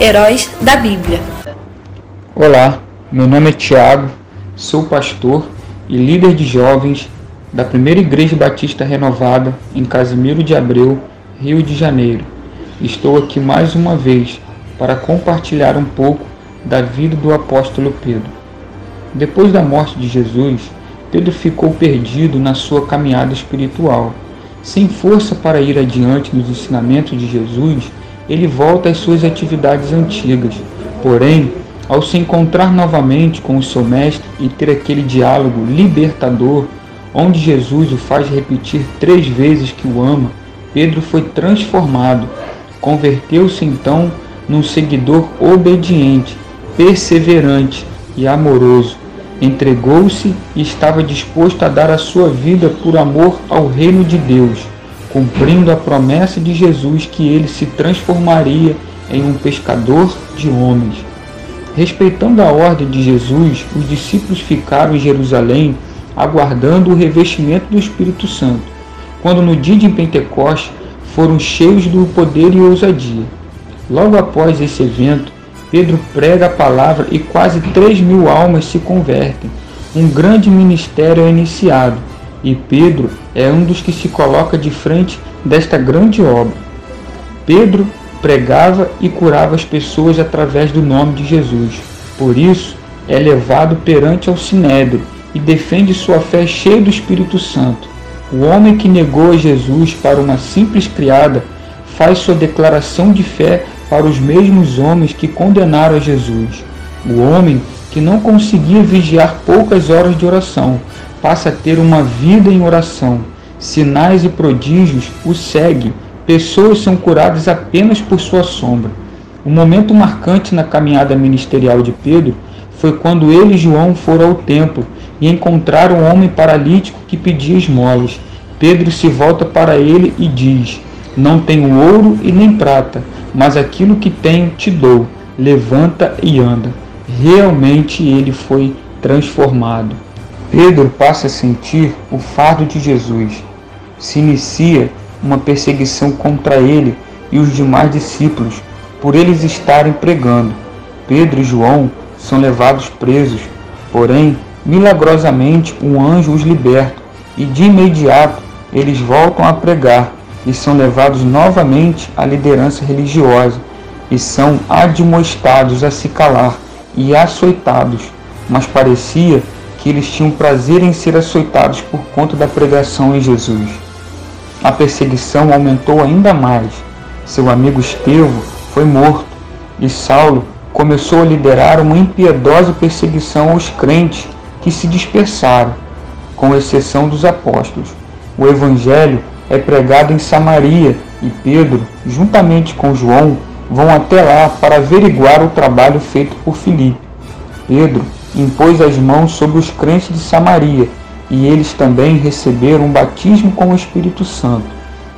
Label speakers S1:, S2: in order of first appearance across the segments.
S1: Heróis da Bíblia.
S2: Olá, meu nome é Tiago, sou pastor e líder de jovens da Primeira Igreja Batista Renovada em Casimiro de Abreu, Rio de Janeiro. Estou aqui mais uma vez para compartilhar um pouco da vida do apóstolo Pedro. Depois da morte de Jesus, Pedro ficou perdido na sua caminhada espiritual. Sem força para ir adiante nos ensinamentos de Jesus, ele volta às suas atividades antigas. Porém, ao se encontrar novamente com o seu mestre e ter aquele diálogo libertador, onde Jesus o faz repetir três vezes que o ama, Pedro foi transformado. Converteu-se então num seguidor obediente, perseverante e amoroso. Entregou-se e estava disposto a dar a sua vida por amor ao reino de Deus cumprindo a promessa de Jesus que ele se transformaria em um pescador de homens. Respeitando a ordem de Jesus, os discípulos ficaram em Jerusalém aguardando o revestimento do Espírito Santo, quando no dia de Pentecostes foram cheios do poder e ousadia. Logo após esse evento, Pedro prega a palavra e quase três mil almas se convertem. Um grande ministério é iniciado e Pedro é um dos que se coloca de frente desta grande obra. Pedro pregava e curava as pessoas através do nome de Jesus. Por isso, é levado perante ao Sinédrio e defende sua fé cheia do Espírito Santo. O homem que negou a Jesus para uma simples criada faz sua declaração de fé para os mesmos homens que condenaram a Jesus. O homem que não conseguia vigiar poucas horas de oração passa a ter uma vida em oração. Sinais e prodígios o seguem. Pessoas são curadas apenas por sua sombra. O momento marcante na caminhada ministerial de Pedro foi quando ele e João foram ao templo e encontraram um homem paralítico que pedia esmolas. Pedro se volta para ele e diz: Não tenho ouro e nem prata, mas aquilo que tenho te dou. Levanta e anda. Realmente ele foi transformado. Pedro passa a sentir o fardo de Jesus. Se inicia uma perseguição contra ele e os demais discípulos por eles estarem pregando. Pedro e João são levados presos, porém, milagrosamente, um anjo os liberta e de imediato eles voltam a pregar e são levados novamente à liderança religiosa e são admoestados a se calar e açoitados, mas parecia que eles tinham prazer em ser açoitados por conta da pregação em Jesus. A perseguição aumentou ainda mais. Seu amigo Estevão foi morto e Saulo começou a liderar uma impiedosa perseguição aos crentes que se dispersaram, com exceção dos apóstolos. O evangelho é pregado em Samaria e Pedro, juntamente com João, vão até lá para averiguar o trabalho feito por Filipe. Pedro impôs as mãos sobre os crentes de Samaria, e eles também receberam um batismo com o Espírito Santo.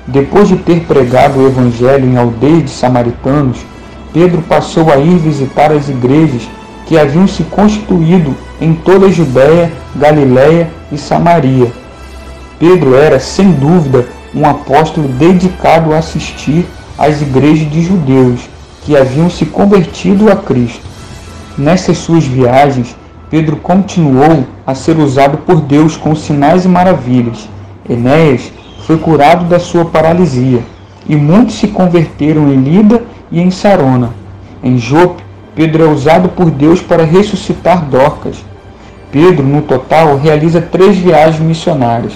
S2: Depois de ter pregado o Evangelho em aldeias de samaritanos, Pedro passou a ir visitar as igrejas que haviam se constituído em toda a Judéia, Galiléia e Samaria. Pedro era, sem dúvida, um apóstolo dedicado a assistir às igrejas de judeus que haviam se convertido a Cristo. Nessas suas viagens, Pedro continuou a ser usado por Deus com sinais e maravilhas. Enéas foi curado da sua paralisia, e muitos se converteram em Lida e em Sarona. Em Jope, Pedro é usado por Deus para ressuscitar Dorcas. Pedro, no total, realiza três viagens missionárias.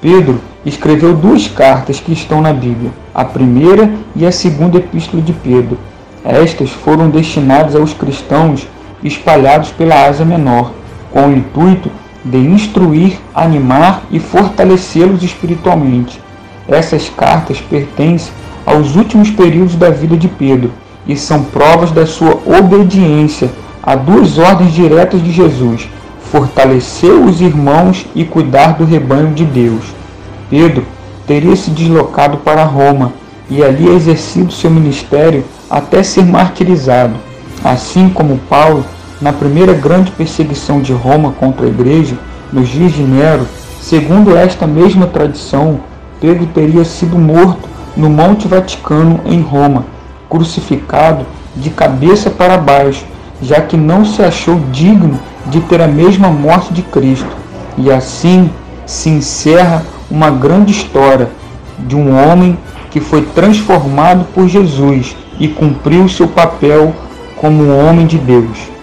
S2: Pedro escreveu duas cartas que estão na Bíblia, a primeira e a segunda epístola de Pedro. Estas foram destinadas aos cristãos espalhados pela Ásia Menor, com o intuito de instruir, animar e fortalecê-los espiritualmente. Essas cartas pertencem aos últimos períodos da vida de Pedro e são provas da sua obediência a duas ordens diretas de Jesus: fortalecer os irmãos e cuidar do rebanho de Deus. Pedro teria se deslocado para Roma e ali exercido seu ministério até ser martirizado. Assim como Paulo, na primeira grande perseguição de Roma contra a igreja, nos dias de Nero, segundo esta mesma tradição, Pedro teria sido morto no Monte Vaticano, em Roma, crucificado de cabeça para baixo, já que não se achou digno de ter a mesma morte de Cristo. E assim se encerra uma grande história de um homem que foi transformado por Jesus e cumpriu seu papel como homem de Deus.